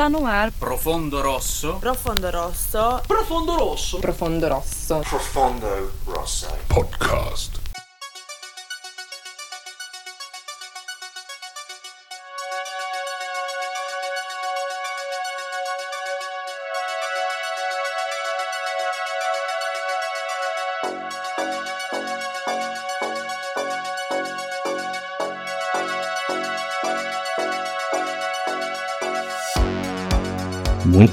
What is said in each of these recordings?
Está no ar. Profondo Rosso. Profondo Rosso. Profondo Rosso. Profondo Rosso. Profondo Rosso. Podcast.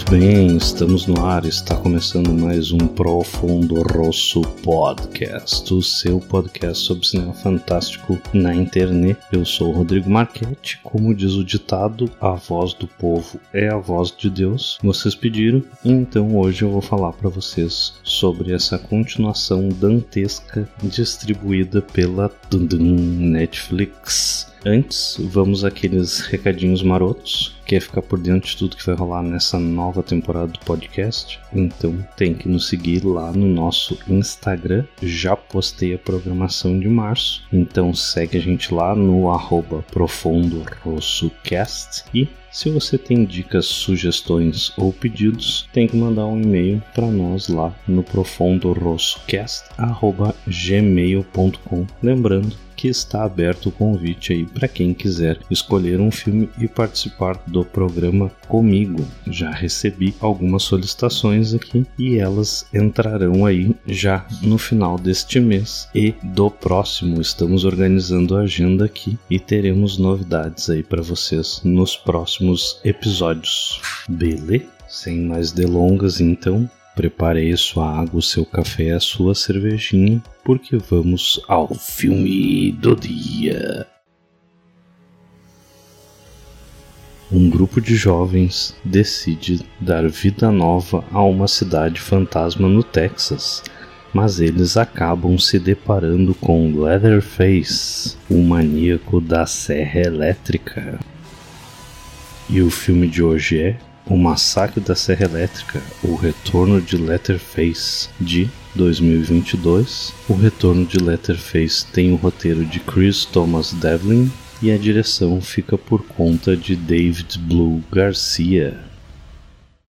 Bem, estamos no ar, está começando mais um Profundo Rosso Podcast, o seu podcast sobre cinema fantástico na internet. Eu sou o Rodrigo Marchetti, como diz o ditado, a voz do povo é a voz de Deus. Vocês pediram, então hoje eu vou falar para vocês sobre essa continuação dantesca distribuída pela Netflix. Antes, vamos àqueles recadinhos marotos. Quer ficar por dentro de tudo que vai rolar nessa nova temporada do podcast? Então tem que nos seguir lá no nosso Instagram. Já postei a programação de março. Então segue a gente lá no arroba profundorossocast e se você tem dicas, sugestões ou pedidos, tem que mandar um e-mail para nós lá no profundorossocast@gmail.com. Lembrando que está aberto o convite aí para quem quiser escolher um filme e participar do programa comigo. Já recebi algumas solicitações aqui e elas entrarão aí já no final deste mês e do próximo. Estamos organizando a agenda aqui e teremos novidades aí para vocês nos próximos episódios. Beleza? Sem mais delongas, então, Prepare aí sua água, seu café, a sua cervejinha, porque vamos ao filme do dia. Um grupo de jovens decide dar vida nova a uma cidade fantasma no Texas, mas eles acabam se deparando com Leatherface, o maníaco da serra elétrica. E o filme de hoje é o Massacre da Serra Elétrica, O Retorno de Letterface, de 2022. O Retorno de Letterface tem o roteiro de Chris Thomas Devlin e a direção fica por conta de David Blue Garcia.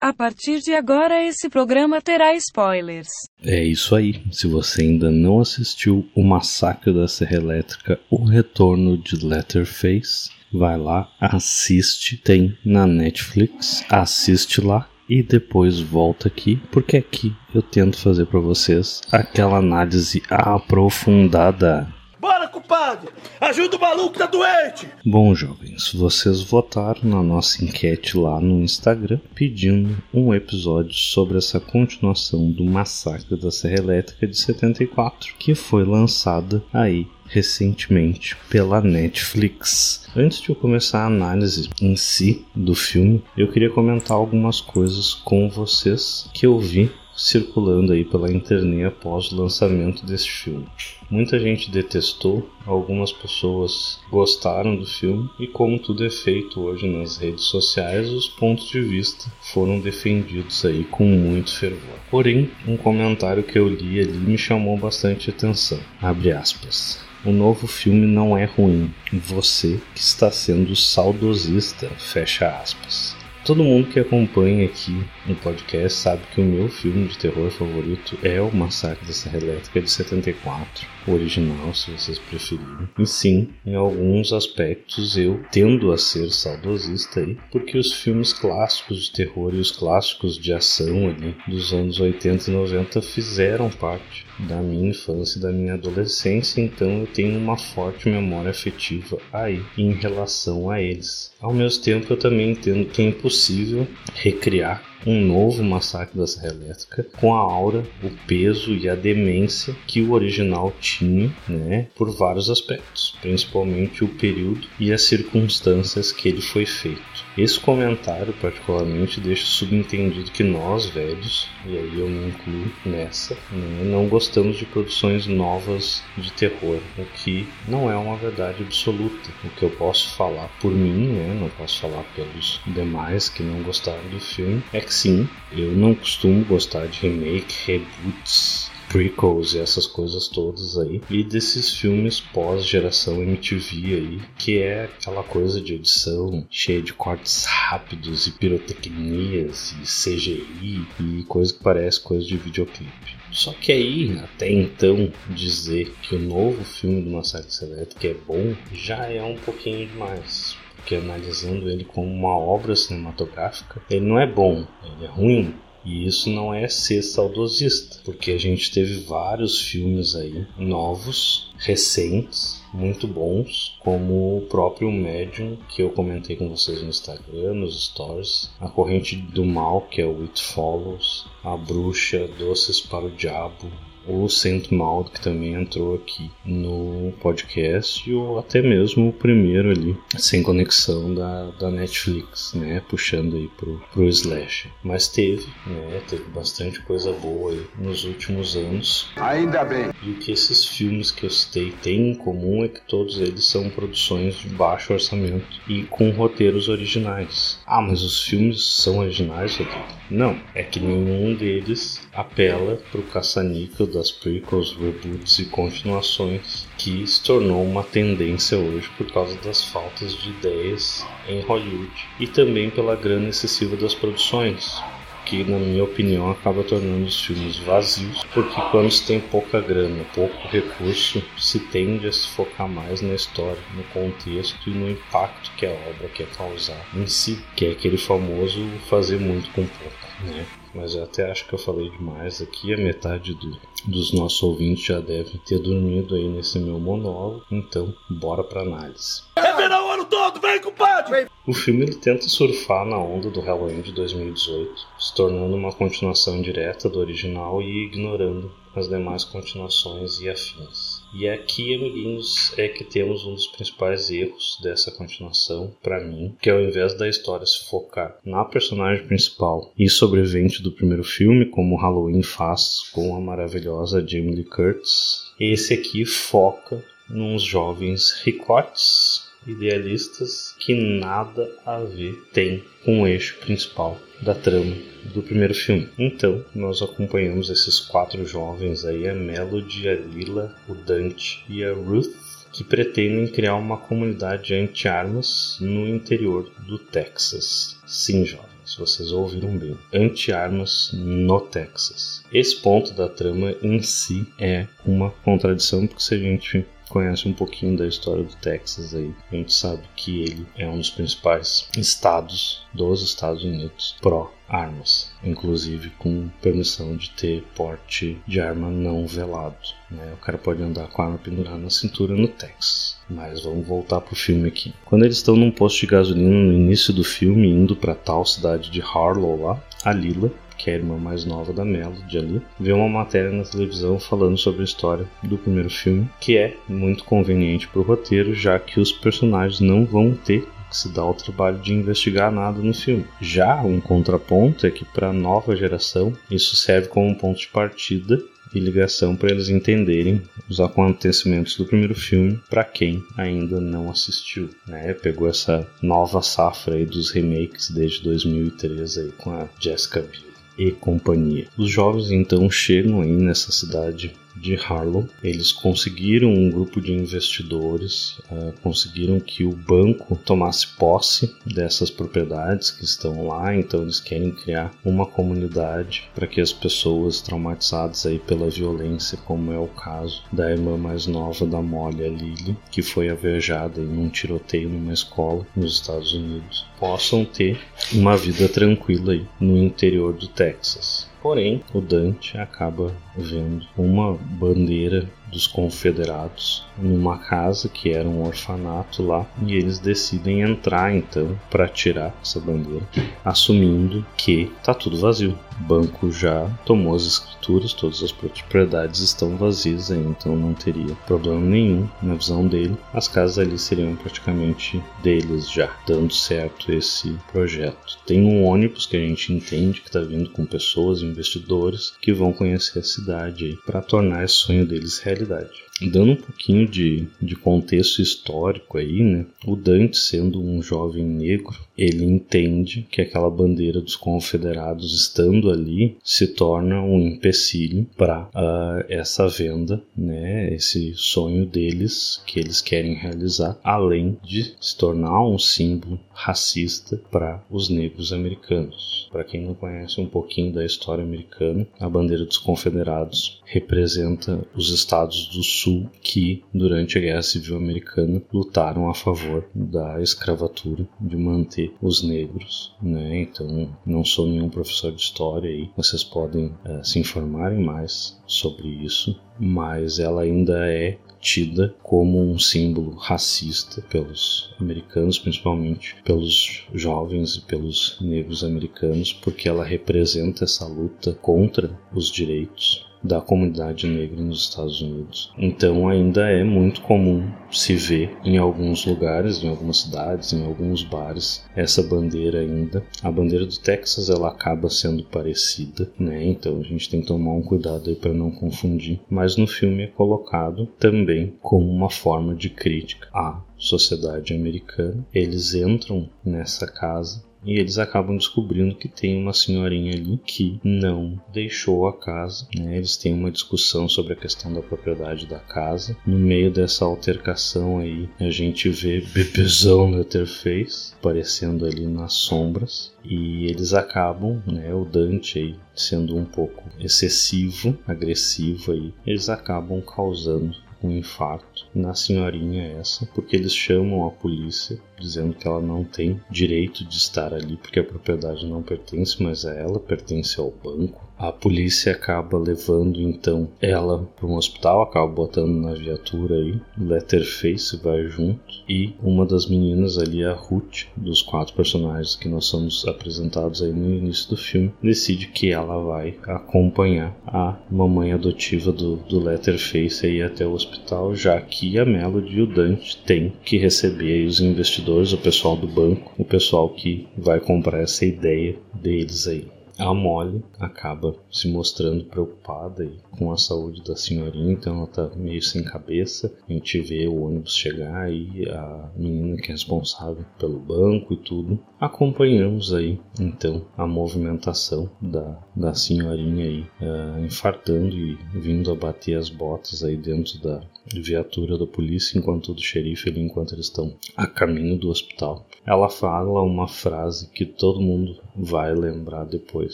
A partir de agora, esse programa terá spoilers. É isso aí. Se você ainda não assistiu O Massacre da Serra Elétrica, O Retorno de Letterface, vai lá, assiste, tem na Netflix, assiste lá e depois volta aqui, porque aqui eu tento fazer para vocês aquela análise aprofundada. Bora, culpado! Ajuda o maluco que tá doente! Bom, jovens, vocês votaram na nossa enquete lá no Instagram pedindo um episódio sobre essa continuação do Massacre da Serra Elétrica de 74, que foi lançada aí recentemente pela Netflix. Antes de eu começar a análise em si do filme, eu queria comentar algumas coisas com vocês que eu vi circulando aí pela internet após o lançamento deste filme. Muita gente detestou, algumas pessoas gostaram do filme e como tudo é feito hoje nas redes sociais, os pontos de vista foram defendidos aí com muito fervor. Porém, um comentário que eu li ali me chamou bastante atenção. Abre aspas. O novo filme não é ruim. Você que está sendo saudosista, fecha aspas. Todo mundo que acompanha aqui no podcast sabe que o meu filme de terror favorito é o Massacre da Serra Elétrica de 74, o original, se vocês preferirem. E sim, em alguns aspectos eu tendo a ser saudosista aí, porque os filmes clássicos de terror e os clássicos de ação ali dos anos 80 e 90 fizeram parte da minha infância e da minha adolescência, então eu tenho uma forte memória afetiva aí em relação a eles. Ao mesmo tempo, eu também entendo que é impossível recriar um novo massacre da Serra Elétrica com a aura, o peso e a demência que o original tinha, né, por vários aspectos, principalmente o período e as circunstâncias que ele foi feito. Esse comentário, particularmente, deixa subentendido que nós, velhos, e aí eu me incluo nessa, né, não gostamos de produções novas de terror, o que não é uma verdade absoluta. O que eu posso falar por mim, né, não posso falar pelos demais que não gostaram do filme, é que sim, eu não costumo gostar de remake, reboots, prequels e essas coisas todas aí, e desses filmes pós-geração MTV aí, que é aquela coisa de edição cheia de cortes rápidos e pirotecnias e CGI e coisa que parece coisa de videoclipe. Só que aí, até então, dizer que o novo filme do Massacre Elétrica é bom já é um pouquinho demais. Porque analisando ele como uma obra cinematográfica, ele não é bom, ele é ruim. E isso não é ser saudosista, porque a gente teve vários filmes aí novos, recentes, muito bons, como o próprio Medium, que eu comentei com vocês no Instagram, nos stories, A Corrente do Mal, que é o It Follows, A Bruxa, Doces para o Diabo, o Saint Maud, que também entrou aqui no podcast, ou até mesmo o primeiro ali, sem conexão da, da Netflix, né? Puxando aí pro, pro Slash. Mas teve, né? Teve bastante coisa boa aí nos últimos anos. Ainda bem. E o que esses filmes que eu citei têm em comum é que todos eles são produções de baixo orçamento e com roteiros originais. Ah, mas os filmes são originais, Rodrigo? Não, é que nenhum deles apela pro caça-níquel das prequels, reboots e continuações que se tornou uma tendência hoje por causa das faltas de ideias em Hollywood e também pela grana excessiva das produções que, na minha opinião, acaba tornando os filmes vazios, porque quando se tem pouca grana, pouco recurso, se tende a se focar mais na história, no contexto e no impacto que a obra quer causar em si, que é aquele famoso fazer muito com pouco, né? Mas eu até acho que eu falei demais aqui. A metade do, dos nossos ouvintes já devem ter dormido aí nesse meu monólogo. Então, bora pra análise. É o ano todo, vem, compadre! O filme ele tenta surfar na onda do Halloween de 2018, se tornando uma continuação direta do original e ignorando as demais continuações e afins. E aqui, amiguinhos, é que temos um dos principais erros dessa continuação, para mim, que ao invés da história se focar na personagem principal e sobrevivente do primeiro filme, como Halloween faz com a maravilhosa Jamie Lee Curtis, esse aqui foca nos jovens ricotes idealistas que nada a ver tem com o eixo principal da trama do primeiro filme. Então, nós acompanhamos esses quatro jovens aí, a Melody, a Lila, o Dante e a Ruth, que pretendem criar uma comunidade anti-armas no interior do Texas. Sim, jovens, vocês ouviram bem. Anti-armas no Texas. Esse ponto da trama em si é uma contradição, porque se a gente conhece um pouquinho da história do Texas aí, a gente sabe que ele é um dos principais estados dos Estados Unidos pró armas, inclusive com permissão de ter porte de arma não velado. Né? O cara pode andar com a arma pendurada na cintura no Texas. Mas vamos voltar pro filme aqui. Quando eles estão num posto de gasolina no início do filme, indo para tal cidade de Harlow lá, a Lila que é a irmã mais nova da Melody ali, vê uma matéria na televisão falando sobre a história do primeiro filme, que é muito conveniente para o roteiro, já que os personagens não vão ter que se dar o trabalho de investigar nada no filme. Já um contraponto é que para a nova geração isso serve como um ponto de partida e ligação para eles entenderem os acontecimentos do primeiro filme para quem ainda não assistiu, né? Pegou essa nova safra aí dos remakes desde 2003 aí com a Jessica Biel e companhia. Os jovens então chegam aí nessa cidade de Harlow. Eles conseguiram um grupo de investidores, uh, conseguiram que o banco tomasse posse dessas propriedades que estão lá, então eles querem criar uma comunidade para que as pessoas traumatizadas aí pela violência, como é o caso da irmã mais nova da Molly, a Lily, que foi avejada em um tiroteio numa escola nos Estados Unidos, possam ter uma vida tranquila aí no interior do Texas. Porém, o Dante acaba vendo uma bandeira dos confederados numa casa que era um orfanato lá e eles decidem entrar então para tirar essa bandeira, assumindo que tá tudo vazio. O banco já tomou as escrituras, todas as propriedades estão vazias aí, então não teria problema nenhum na visão dele. As casas ali seriam praticamente deles já, dando certo esse projeto. Tem um ônibus que a gente entende que está vindo com pessoas, investidores que vão conhecer a cidade para tornar esse sonho deles realidade. Dando um pouquinho de, de contexto histórico aí, né? O Dante, sendo um jovem negro, ele entende que aquela bandeira dos confederados estando ali se torna um empecilho para uh, ah, essa venda, né? Esse sonho deles que eles querem realizar, além de se tornar um símbolo racista para os negros americanos. Para quem não conhece um pouquinho da história americana, a bandeira dos confederados representa os estados do sul que, durante a Guerra Civil Americana, lutaram a favor da escravatura, de manter os negros. Né? Então, não sou nenhum professor de história aí, vocês podem uh, se informarem mais sobre isso, mas ela ainda é tida como um símbolo racista pelos americanos, principalmente pelos jovens e pelos negros americanos, porque ela representa essa luta contra os direitos da comunidade negra nos Estados Unidos. Então ainda é muito comum se ver em alguns lugares, em algumas cidades, em alguns bares, essa bandeira ainda. A bandeira do Texas ela acaba sendo parecida, né? Então a gente tem que tomar um cuidado aí para não confundir. Mas no filme é colocado também como uma forma de crítica à sociedade americana. Eles entram nessa casa e eles acabam descobrindo que tem uma senhorinha ali que não deixou a casa. Né? Eles têm uma discussão sobre a questão da propriedade da casa. No meio dessa altercação aí, a gente vê bebezão Letterface aparecendo ali nas sombras e eles acabam, né, o Dante aí sendo um pouco excessivo, agressivo aí, eles acabam causando um infarto na senhorinha essa, porque eles chamam a polícia dizendo que ela não tem direito de estar ali porque a propriedade não pertence, mas a ela pertence ao banco. A polícia acaba levando então ela para um hospital, acaba botando na viatura aí. Letterface vai junto e uma das meninas ali, a Ruth, dos quatro personagens que nós somos apresentados aí no início do filme, decide que ela vai acompanhar a mamãe adotiva do, do Letterface aí até o hospital, já que a Melody e o Dante têm que receber os investidores, o pessoal do banco, o pessoal que vai comprar essa ideia deles aí. A Molly acaba se mostrando preocupada com a saúde da senhorinha, então ela tá meio sem cabeça. A gente vê o ônibus chegar e a menina que é responsável pelo banco e tudo. Acompanhamos aí então a movimentação da, da senhorinha aí, uh, infartando e vindo a bater as botas aí dentro da viatura da polícia enquanto do xerife ali enquanto eles estão a caminho do hospital. Ela fala uma frase que todo mundo vai lembrar depois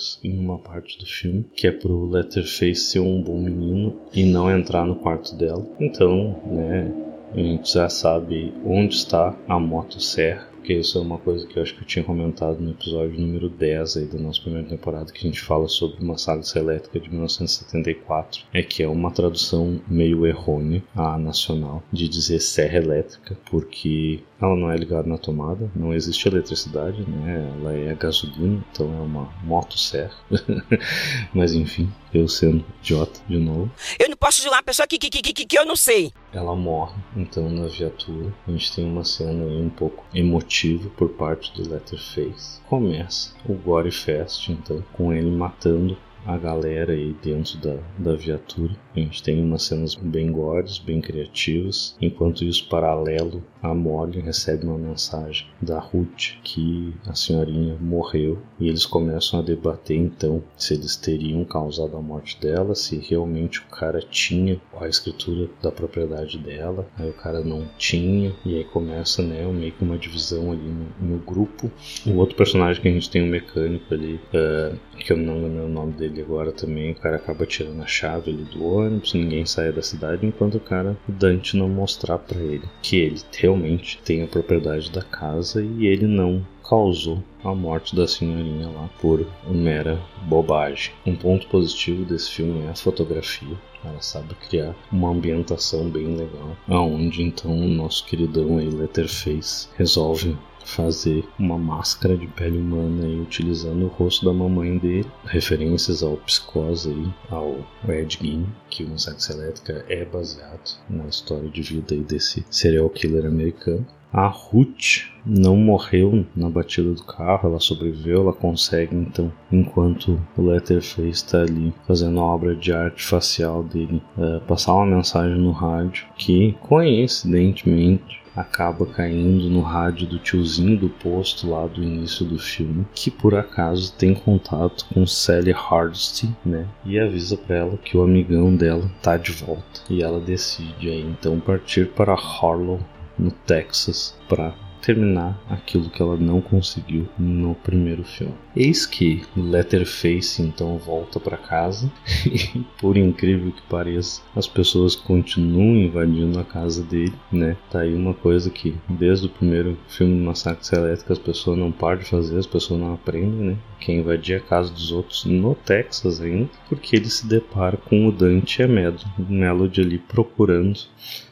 em uma parte do filme, que é pro Letterface ser um bom menino e não entrar no quarto dela. Então, né, a gente já sabe onde está a motosserra porque isso é uma coisa que eu acho que eu tinha comentado no episódio número 10 aí da nossa primeira temporada, que a gente fala sobre uma saga elétrica de 1974, é que é uma tradução meio errônea à nacional de dizer serra elétrica, porque ela não é ligada na tomada, não existe eletricidade, né? Ela é gasolina, então é uma motosserra. Mas enfim, eu sendo idiota de novo. Eu não posso julgar uma pessoa que, que, que, que, que eu não sei. Ela morre, então, na viatura. A gente tem uma cena aí um pouco emotiva por parte do Letterface. Começa o Gore Fest, então, com ele matando a galera aí dentro da, da viatura. A gente tem umas cenas bem gores, bem criativas. Enquanto isso, paralelo, a Molly recebe uma mensagem da Ruth que a senhorinha morreu e eles começam a debater então se eles teriam causado a morte dela, se realmente o cara tinha a escritura da propriedade dela, aí o cara não tinha e aí começa né meio que uma divisão ali no, no grupo. O outro personagem que a gente tem um mecânico ali, uh, que eu não lembro o nome dele agora também, o cara acaba tirando a chave ali do ônibus, ninguém sai da cidade enquanto o cara, o Dante não mostrar para ele que ele realmente tem a propriedade da casa e ele não causou a morte da senhorinha lá por mera bobagem. Um ponto positivo desse filme é a fotografia. Ela sabe criar uma ambientação bem legal, aonde então o nosso queridão aí Letterface resolve fazer uma máscara de pele humana aí, utilizando o rosto da mamãe dele. Referências ao Psicose aí, ao Ed Gein, que o Sax Elétrica é baseado na história de vida aí desse serial killer americano. A Ruth não morreu na batida do carro, ela sobreviveu, ela consegue então, enquanto o Letterface está ali fazendo a obra de arte facial dele, uh, passar uma mensagem no rádio que coincidentemente acaba caindo no rádio do tiozinho do posto lá do início do filme, que por acaso tem contato com Sally Hardesty, né? E avisa para ela que o amigão dela tá de volta. E ela decide aí então partir para Harlow, no Texas, para terminar aquilo que ela não conseguiu no primeiro filme. Eis que Letterface então volta para casa e, por incrível que pareça, as pessoas continuam invadindo a casa dele, né? Tá aí uma coisa que desde o primeiro filme Massacre Elétrico as pessoas não param de fazer, as pessoas não aprendem, né? Que é invadir a casa dos outros no Texas ainda, porque ele se depara com o Dante e a Melody ali procurando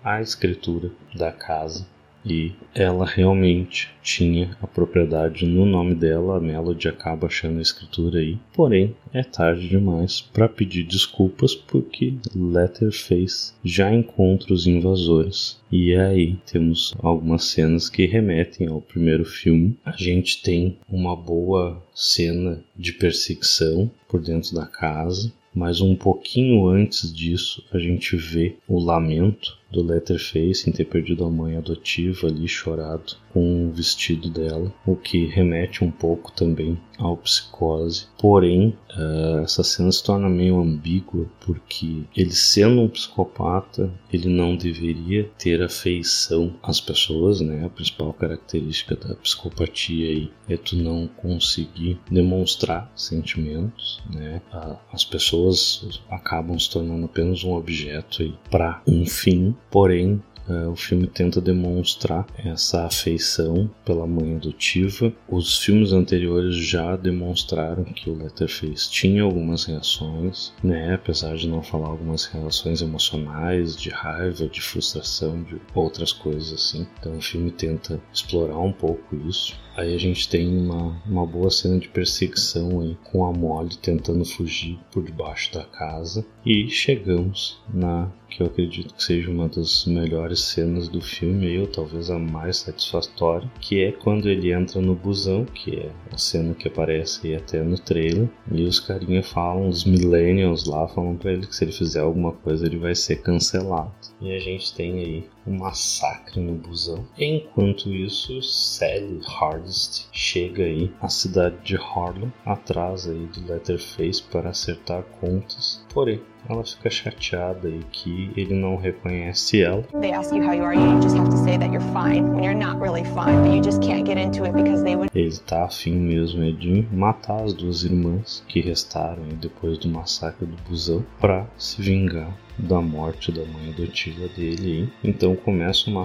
a escritura da casa e ela realmente tinha a propriedade no nome dela. A Melody acaba achando a escritura aí, porém é tarde demais para pedir desculpas porque Letterface já encontra os invasores. E aí temos algumas cenas que remetem ao primeiro filme. A gente tem uma boa cena de perseguição por dentro da casa, mas um pouquinho antes disso a gente vê o lamento do Letterface em ter perdido a mãe adotiva ali chorado com o vestido dela, o que remete um pouco também ao psicose. Porém, uh, essa cena se torna meio ambígua porque ele sendo um psicopata, ele não deveria ter afeição às pessoas, né? A principal característica da psicopatia aí é tu não conseguir demonstrar sentimentos, né? as pessoas acabam se tornando apenas um objeto aí para um fim Porém, Uh, o filme tenta demonstrar essa afeição pela mãe adotiva. Os filmes anteriores já demonstraram que o Letterface tinha algumas reações, né? Apesar de não falar algumas reações emocionais, de raiva, de frustração, de outras coisas assim. Então o filme tenta explorar um pouco isso. Aí a gente tem uma, uma boa cena de perseguição aí, com a Molly tentando fugir por debaixo da casa. E chegamos na que eu acredito que seja uma das melhores cenas do filme, ou talvez a mais satisfatória, que é quando ele entra no busão, que é a cena que aparece aí até no trailer, e os carinha falam, os millennials lá falam para ele que se ele fizer alguma coisa ele vai ser cancelado. E a gente tem aí um massacre no busão. Enquanto isso, Sally Hardest chega aí à cidade de Harlem, atrás aí do Letterface para acertar contas. Porém, ela fica chateada aí que ele não reconhece ela. They ask you how you are, you just have to say that you're fine when you're not really fine, but you just can't get into it because they would Ele tá afim mesmo é de matar as duas irmãs que restaram depois do massacre do busão para se vingar da morte da mãe adotiva dele. Então começa uma,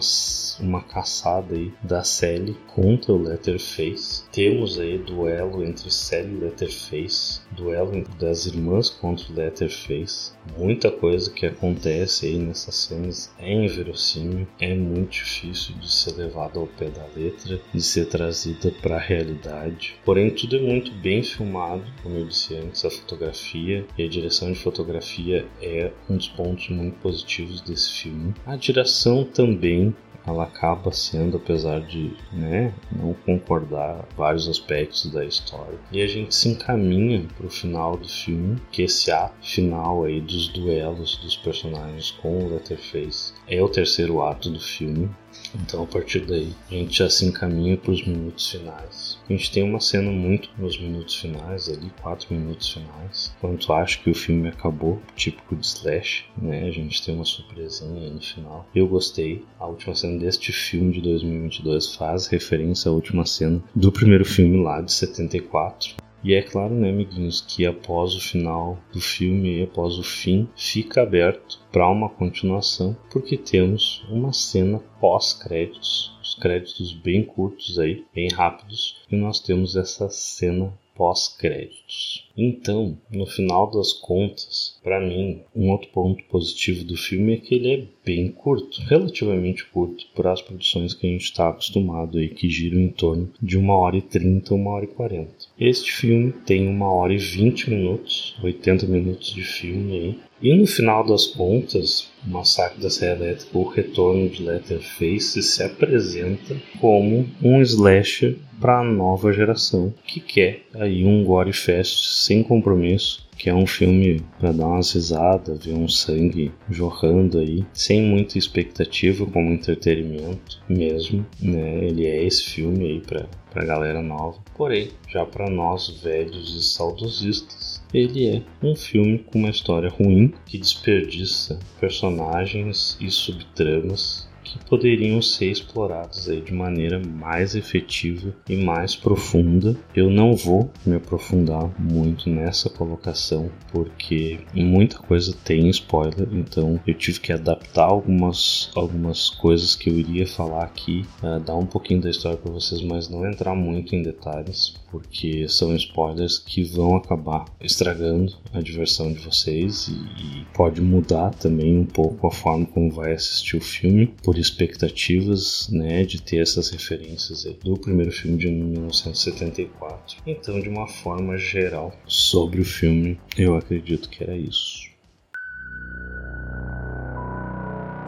uma caçada aí da Sally contra o Letterface. Temos aí duelo entre Sally e Letterface, duelo das irmãs contra o Letterface. Muita coisa que acontece aí nessas cenas é inverossímil, é muito difícil de ser levado ao pé da letra, de ser trazida para a realidade. Porém, tudo é muito bem filmado, como eu disse antes, a fotografia e a direção de fotografia é um dos pontos muito positivos desse filme. A direção também ela acaba sendo, apesar de né, não concordar vários aspectos da história. E a gente se encaminha para o final do filme, que esse ato final aí dos duelos dos personagens com o Letterface é o terceiro ato do filme. Então, a partir daí, a gente já se encaminha para os minutos finais. A gente tem uma cena muito nos minutos finais, ali, quatro minutos finais, quando acho que o filme acabou, típico de slash, né? A gente tem uma surpresinha aí no final. Eu gostei. A última cena deste filme de 2022 faz referência à última cena do primeiro filme lá de 74. E é claro, né, amiguinhos, que após o final do filme, após o fim, fica aberto para uma continuação, porque temos uma cena pós-créditos, os créditos bem curtos aí, bem rápidos, e nós temos essa cena pós-créditos. Então, no final das contas, para mim, um outro ponto positivo do filme é que ele é bem curto, relativamente curto para as produções que a gente está acostumado aí, que giram em torno de uma hora e trinta, uma hora e quarenta. Este filme tem uma hora e vinte minutos, 80 minutos de filme aí, e no final das contas, o Massacre da Serra Elétrica, o Retorno de Letterface se apresenta como um slasher para a nova geração que quer aí um gore fest sem compromisso que é um filme para dar umas risadas, ver um sangue jorrando aí, sem muita expectativa como entretenimento mesmo, né? Ele é esse filme aí para para galera nova. Porém, já para nós velhos e saudosistas, ele é um filme com uma história ruim que desperdiça personagens e subtramas que poderiam ser explorados aí de maneira mais efetiva e mais profunda. Eu não vou me aprofundar muito nessa colocação porque muita coisa tem spoiler, então eu tive que adaptar algumas, algumas coisas que eu iria falar aqui, uh, dar um pouquinho da história para vocês, mas não entrar muito em detalhes, porque são spoilers que vão acabar estragando a diversão de vocês e, e pode mudar também um pouco a forma como vai assistir o filme. Por expectativas, né, de ter essas referências do primeiro filme de 1974. Então, de uma forma geral, sobre o filme, eu acredito que era isso.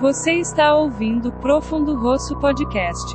Você está ouvindo Profundo Rosso Podcast.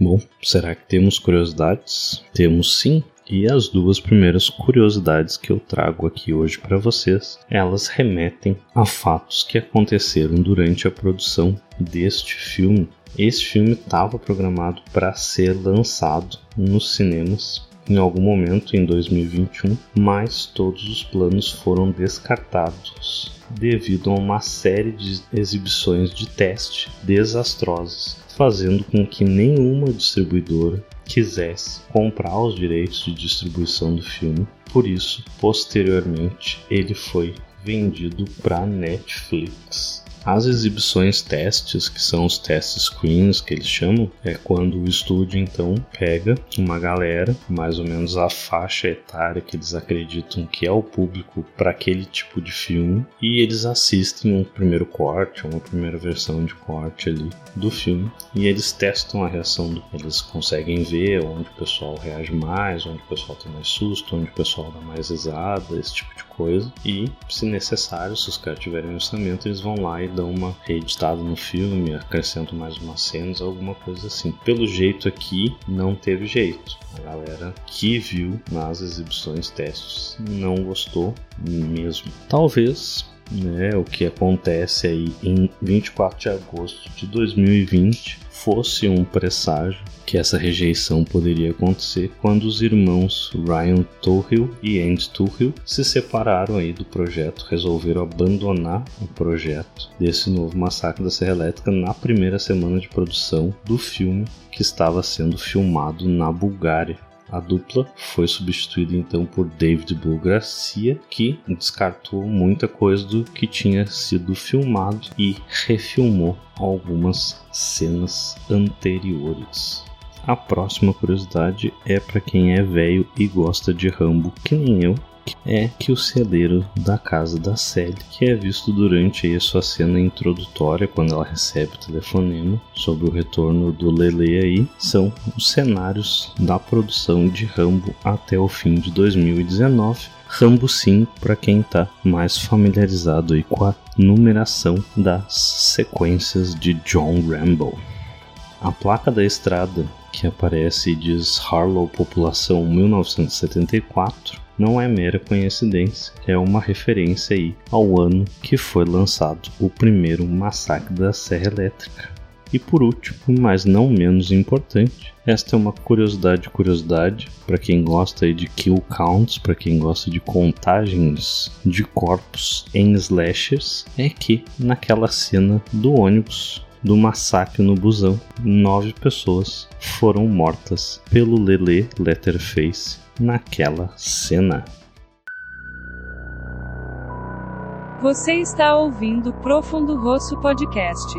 Bom, será que temos curiosidades? Temos sim. E as duas primeiras curiosidades que eu trago aqui hoje para vocês, elas remetem a fatos que aconteceram durante a produção deste filme. Este filme estava programado para ser lançado nos cinemas em algum momento em 2021, mas todos os planos foram descartados devido a uma série de exibições de teste desastrosas, fazendo com que nenhuma distribuidora quisesse comprar os direitos de distribuição do filme. Por isso, posteriormente, ele foi vendido para Netflix. As exibições testes, que são os test screens que eles chamam, é quando o estúdio então pega uma galera, mais ou menos a faixa etária que eles acreditam que é o público para aquele tipo de filme, e eles assistem um primeiro corte, uma primeira versão de corte ali do filme, e eles testam a reação do eles conseguem ver onde o pessoal reage mais, onde o pessoal tem mais susto, onde o pessoal dá mais risada, esse tipo de coisa. E, se necessário, se os caras tiverem orçamento, eles vão lá e dão uma reeditada no filme, acrescentam mais umas cenas, alguma coisa assim. Pelo jeito aqui, não teve jeito. A galera que viu nas exibições testes não gostou mesmo. Talvez né, o que acontece aí em 24 de agosto de 2020 fosse um presságio que essa rejeição poderia acontecer quando os irmãos Ryan Tuchel e Andy Tuchel se separaram aí do projeto, resolveram abandonar o projeto desse novo massacre da Serra Elétrica na primeira semana de produção do filme que estava sendo filmado na Bulgária. A dupla foi substituída então por David Blue Garcia, que descartou muita coisa do que tinha sido filmado e refilmou algumas cenas anteriores. A próxima curiosidade é para quem é velho e gosta de Rambo, que nem eu, é que o celeiro da casa da Sally, que é visto durante a sua cena introdutória, quando ela recebe o telefonema sobre o retorno do Lele aí, são os cenários da produção de Rambo até o fim de 2019. Rambo 5 para quem está mais familiarizado aí com a numeração das sequências de John Rambo. A placa da estrada que aparece diz Harlow População 1974 não é mera coincidência, é uma referência aí ao ano que foi lançado o primeiro massacre da Serra Elétrica. E por último, mas não menos importante, esta é uma curiosidade curiosidade para quem gosta de kill counts, para quem gosta de contagens de corpos em slashers, é que naquela cena do ônibus do massacre no busão, nove pessoas foram mortas pelo Lele Letterface naquela cena. Você está ouvindo Profundo Rosso Podcast.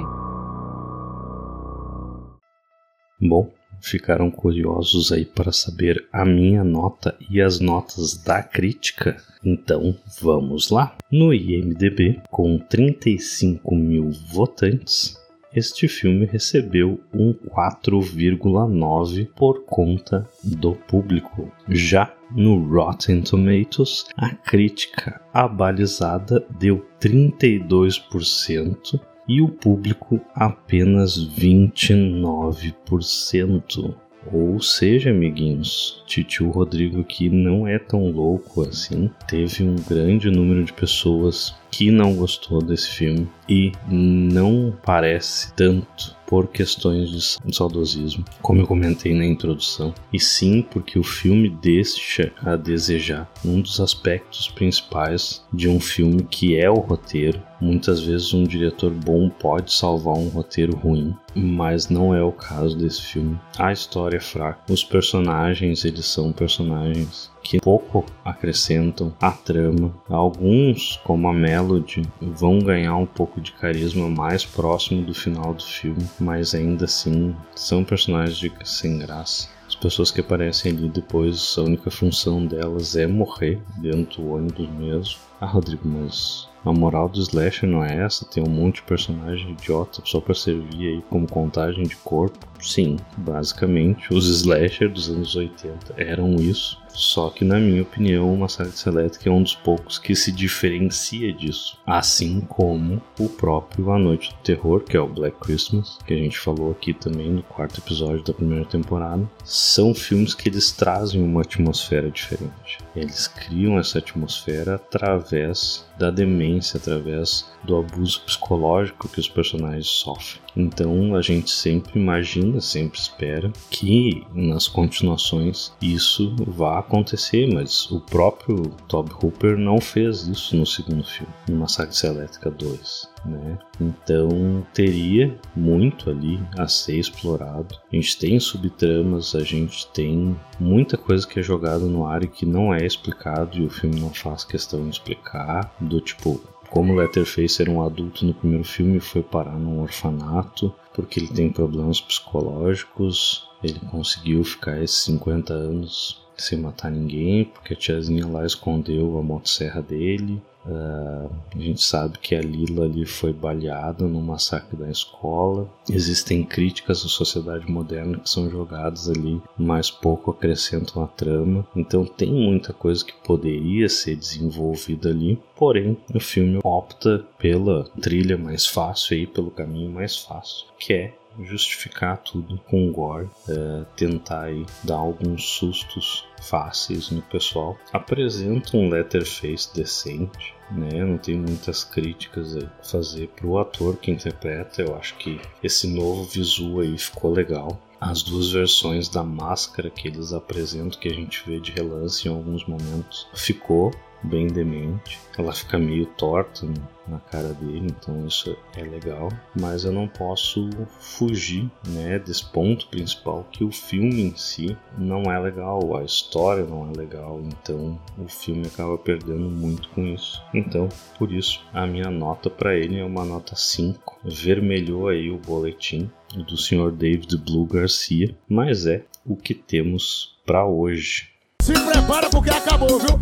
Bom, ficaram curiosos aí para saber a minha nota e as notas da crítica? Então vamos lá. No IMDB, com 35 mil votantes, este filme recebeu um 4,9 por conta do público. Já no Rotten Tomatoes, a crítica abalizada deu 32% e o público apenas 29%. Ou seja, amiguinhos, Titio Rodrigo aqui não é tão louco assim. Teve um grande número de pessoas que não gostou desse filme e não parece tanto por questões de saudosismo, como eu comentei na introdução, e sim porque o filme deixa a desejar um dos aspectos principais de um filme que é o roteiro. Muitas vezes um diretor bom pode salvar um roteiro ruim, mas não é o caso desse filme. A história é fraca, os personagens eles são personagens que pouco acrescentam à trama. Alguns, como a Melody, vão ganhar um pouco de carisma mais próximo do final do filme, mas ainda assim são personagens de sem graça. As pessoas que aparecem ali depois, a única função delas é morrer dentro do ônibus mesmo. Ah, Rodrigo, mas a moral do slasher não é essa? Tem um monte de personagem idiota só pra servir aí como contagem de corpo? Sim, basicamente, os slasher dos anos 80 eram isso. Só que, na minha opinião, o Massacre Elétrica é um dos poucos que se diferencia disso. Assim como o próprio A Noite do Terror, que é o Black Christmas, que a gente falou aqui também no quarto episódio da primeira temporada. São filmes que eles trazem uma atmosfera diferente. Eles criam essa atmosfera através da demência, através do abuso psicológico que os personagens sofrem. Então a gente sempre imagina, sempre espera que nas continuações isso vá acontecer, mas o próprio Toby Hooper não fez isso no segundo filme, no Massacre Elétrica 2. Né? Então teria muito ali a ser explorado. A gente tem subtramas, a gente tem muita coisa que é jogada no ar e que não é explicado e o filme não faz questão de explicar, do tipo como Letterface era um adulto no primeiro filme e foi parar num orfanato porque ele tem problemas psicológicos. Ele conseguiu ficar esses 50 anos sem matar ninguém porque a tiazinha lá escondeu a motosserra dele. Uh, a gente sabe que a Lila ali foi baleada no massacre da escola. Existem críticas à sociedade moderna que são jogadas ali, mas pouco acrescentam a trama. Então tem muita coisa que poderia ser desenvolvida ali. Porém, o filme opta pela trilha mais fácil aí, pelo caminho mais fácil, que é justificar tudo com gore, é, tentar aí dar alguns sustos fáceis no pessoal. Apresenta um letterface decente, né? Não tem muitas críticas a fazer pro ator que interpreta. Eu acho que esse novo visual aí ficou legal. As duas versões da máscara que eles apresentam, que a gente vê de relance em alguns momentos, ficou bem demente. Ela fica meio torta na cara dele, então isso é legal. Mas eu não posso fugir né, desse ponto principal que o filme em si não é legal, a história não é legal, então o filme acaba perdendo muito com isso. Então, por isso, a minha nota para ele é uma nota 5. Vermelhou aí o boletim do Sr. David Blue Garcia, mas é o que temos para hoje. Se prepara porque acabou, viu?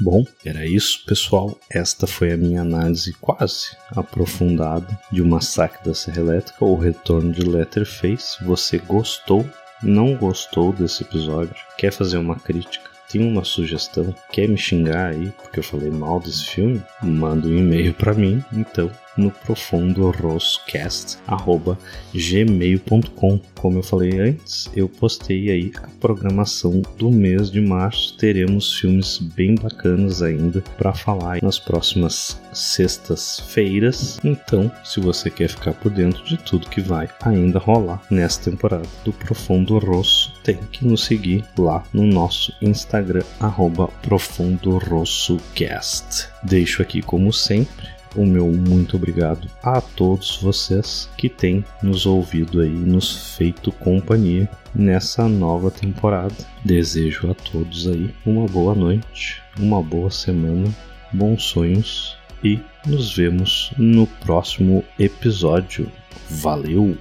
Bom, era isso, pessoal. Esta foi a minha análise quase aprofundada de O Massacre da Serra Elétrica ou Retorno de Letterface. Você gostou? Não gostou desse episódio? Quer fazer uma crítica? Tem uma sugestão? Quer me xingar aí porque eu falei mal desse filme? Manda um e-mail para mim, então no profundoroscast@gmail.com. Como eu falei antes, eu postei aí a programação do mês de março. Teremos filmes bem bacanas ainda para falar nas próximas sextas-feiras. Então, se você quer ficar por dentro de tudo que vai ainda rolar nesta temporada do Profundo Rosso, tem que nos seguir lá no nosso Instagram @profundorossocast. Deixo aqui como sempre o meu muito obrigado a todos vocês que têm nos ouvido aí, nos feito companhia nessa nova temporada. Desejo a todos aí uma boa noite, uma boa semana, bons sonhos e nos vemos no próximo episódio. Valeu!